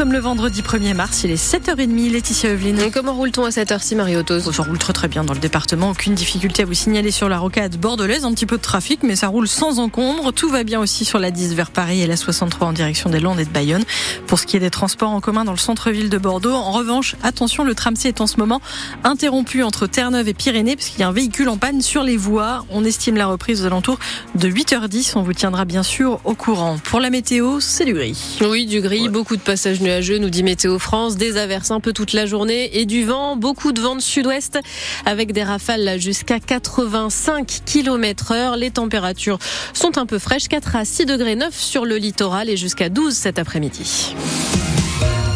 sommes le vendredi 1er mars, il est 7h30, Laetitia Evelyne. comment roule-t-on à cette heure-ci, Marie-Autos Ça roule très très bien dans le département, aucune difficulté à vous signaler sur la rocade bordelaise, un petit peu de trafic, mais ça roule sans encombre. Tout va bien aussi sur la 10 vers Paris et la 63 en direction des Landes et de Bayonne. Pour ce qui est des transports en commun dans le centre-ville de Bordeaux, en revanche, attention, le tram C est en ce moment interrompu entre Terre-Neuve et Pyrénées, parce qu'il y a un véhicule en panne sur les voies. On estime la reprise aux alentours de 8h10. On vous tiendra bien sûr au courant. Pour la météo, c'est du gris. Oui, du gris, beaucoup de passages nous dit Météo France, des averses un peu toute la journée et du vent, beaucoup de vent de sud-ouest avec des rafales jusqu'à 85 km heure. Les températures sont un peu fraîches, 4 à 6 degrés 9 sur le littoral et jusqu'à 12 cet après-midi.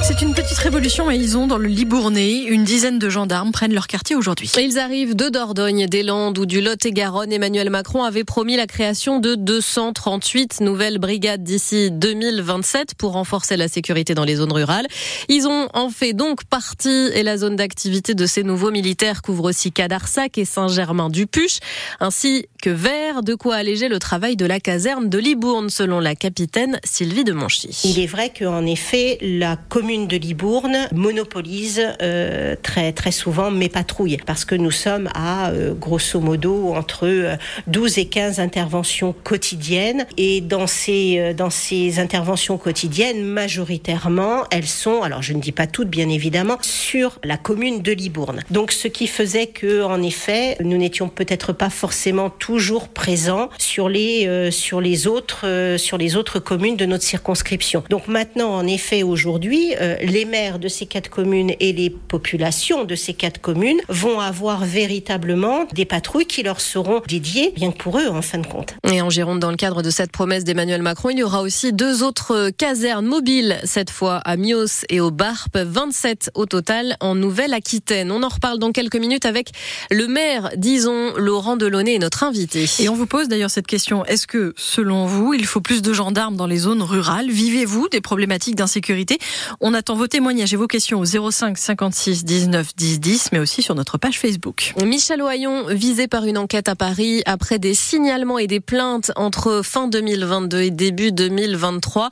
C'est une petite révolution et ils ont dans le Libournais. Une dizaine de gendarmes prennent leur quartier aujourd'hui. Ils arrivent de Dordogne, des Landes ou du Lot-et-Garonne. Emmanuel Macron avait promis la création de 238 nouvelles brigades d'ici 2027 pour renforcer la sécurité dans les zones rurales. Ils ont en fait donc partie et la zone d'activité de ces nouveaux militaires couvre aussi Cadarsac et Saint-Germain-du-Puche, ainsi que Vert, de quoi alléger le travail de la caserne de Libourne, selon la capitaine Sylvie de Monchy. Il est vrai qu'en effet, la commune de Libourne monopolise euh, très très souvent mes patrouilles parce que nous sommes à euh, grosso modo entre 12 euh, et 15 interventions quotidiennes et dans ces dans ces interventions quotidiennes majoritairement elles sont alors je ne dis pas toutes bien évidemment sur la commune de Libourne. Donc ce qui faisait que en effet nous n'étions peut-être pas forcément toujours présents sur les sur les autres sur les autres communes de notre circonscription. Donc maintenant en effet aujourd'hui euh, les maires de ces quatre communes et les populations de ces quatre communes vont avoir véritablement des patrouilles qui leur seront dédiées, bien que pour eux, en fin de compte. Et en Gironde, dans le cadre de cette promesse d'Emmanuel Macron, il y aura aussi deux autres casernes mobiles, cette fois à Mios et au Barp, 27 au total en Nouvelle-Aquitaine. On en reparle dans quelques minutes avec le maire, disons, Laurent Delaunay, notre invité. Et on vous pose d'ailleurs cette question. Est-ce que, selon vous, il faut plus de gendarmes dans les zones rurales? Vivez-vous des problématiques d'insécurité? On attend vos témoignages et vos questions au 05 56 19 10 10, mais aussi sur notre page Facebook. Michel Oyon, visé par une enquête à Paris après des signalements et des plaintes entre fin 2022 et début 2023.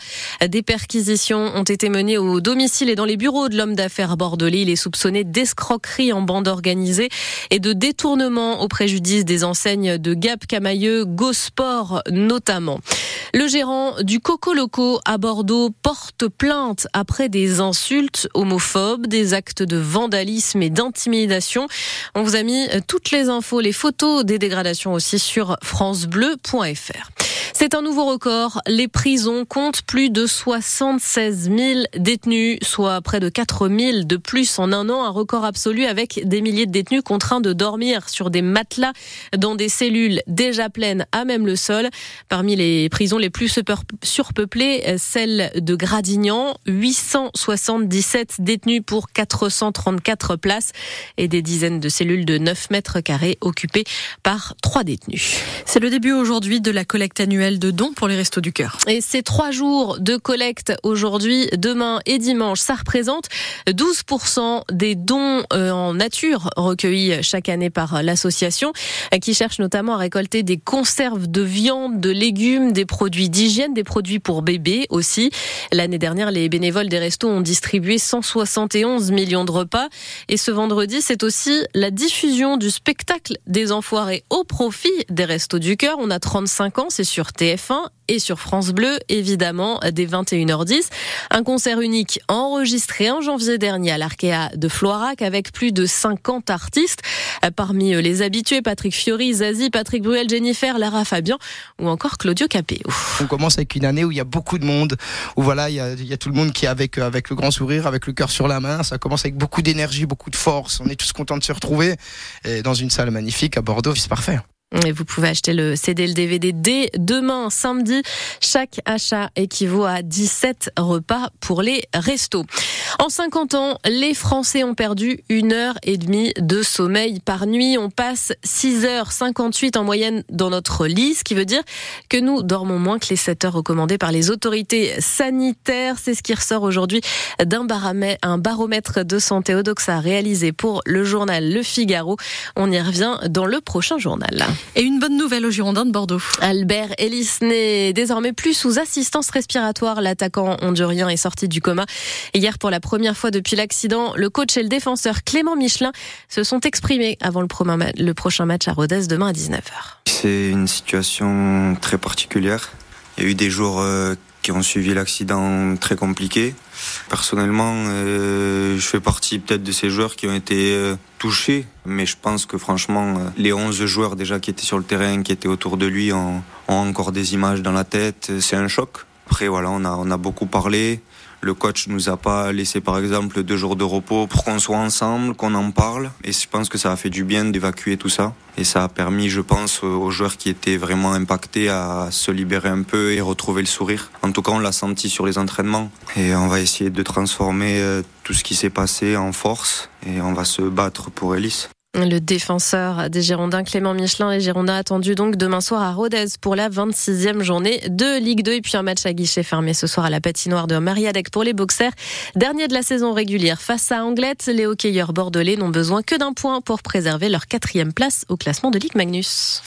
Des perquisitions ont été menées au domicile et dans les bureaux de l'homme d'affaires bordelais. Il est soupçonné d'escroquerie en bande organisée et de détournement au préjudice des enseignes de Gap Camailleux, Gosport notamment. Le gérant du Coco Loco à Bordeaux porte plainte après des insultes homophobes, des actes de vandalisme et d'intimidation. On vous a mis toutes les infos, les photos des dégradations aussi sur francebleu.fr. C'est un nouveau record. Les prisons comptent plus de 76 000 détenus, soit près de 4 000 de plus en un an. Un record absolu avec des milliers de détenus contraints de dormir sur des matelas dans des cellules déjà pleines à même le sol. Parmi les prisons les plus surpeuplées, celle de Gradignan, 877 détenus pour 434 places et des dizaines de cellules de 9 mètres carrés occupées par trois détenus. C'est le début aujourd'hui de la collecte annuelle de dons pour les Restos du Cœur. Et ces trois jours de collecte aujourd'hui, demain et dimanche, ça représente 12% des dons euh, en nature recueillis chaque année par l'association qui cherche notamment à récolter des conserves de viande, de légumes, des produits d'hygiène, des produits pour bébés aussi. L'année dernière, les bénévoles des restos ont distribué 171 millions de repas. Et ce vendredi, c'est aussi la diffusion du spectacle des enfoirés au profit des restos du cœur. On a 35 ans, c'est sur TF1 et sur France Bleu, évidemment, dès 21h10. Un concert unique enregistré en janvier dernier à l'Arkea de Floirac avec plus de 50 artistes. Parmi les habitués, Patrick Fiori, Zazie, Patrick Bruel, Jennifer, Lara Fabian ou encore Claudio Capéo. On commence avec une année où il y a beaucoup de monde, où voilà, il y a, tout le monde qui est avec, avec le grand sourire, avec le cœur sur la main. Ça commence avec beaucoup d'énergie, beaucoup de force. On est tous contents de se retrouver et dans une salle magnifique à Bordeaux. C'est parfait. Et vous pouvez acheter le CD, le DVD dès demain, samedi. Chaque achat équivaut à 17 repas pour les restos. En 50 ans, les Français ont perdu une heure et demie de sommeil par nuit. On passe 6h58 en moyenne dans notre lit, ce qui veut dire que nous dormons moins que les 7 heures recommandées par les autorités sanitaires. C'est ce qui ressort aujourd'hui d'un baromètre de santé Odoxa réalisé pour le journal Le Figaro. On y revient dans le prochain journal. Et une bonne nouvelle aux Girondins de Bordeaux. Albert Ellis n'est désormais plus sous assistance respiratoire. L'attaquant hondurien est sorti du coma. Hier, pour la première fois depuis l'accident, le coach et le défenseur Clément Michelin se sont exprimés avant le prochain match à Rodez demain à 19h. C'est une situation très particulière. Il y a eu des jours euh, qui ont suivi l'accident très compliqué. Personnellement, euh, je fais partie peut-être de ces joueurs qui ont été euh, touchés, mais je pense que franchement, euh, les 11 joueurs déjà qui étaient sur le terrain, qui étaient autour de lui, ont, ont encore des images dans la tête. C'est un choc. Après, voilà, on a, on a beaucoup parlé. Le coach nous a pas laissé par exemple deux jours de repos pour qu'on soit ensemble, qu'on en parle. Et je pense que ça a fait du bien d'évacuer tout ça. Et ça a permis, je pense, aux joueurs qui étaient vraiment impactés à se libérer un peu et retrouver le sourire. En tout cas, on l'a senti sur les entraînements. Et on va essayer de transformer euh, tout ce qui s'est passé en force. Et on va se battre pour Ellis. Le défenseur des Girondins, Clément Michelin, les Girondins attendus donc demain soir à Rodez pour la 26e journée de Ligue 2 et puis un match à guichet fermé ce soir à la patinoire de Mariadec pour les boxers. Dernier de la saison régulière face à Anglette, les hockeyeurs bordelais n'ont besoin que d'un point pour préserver leur quatrième place au classement de Ligue Magnus.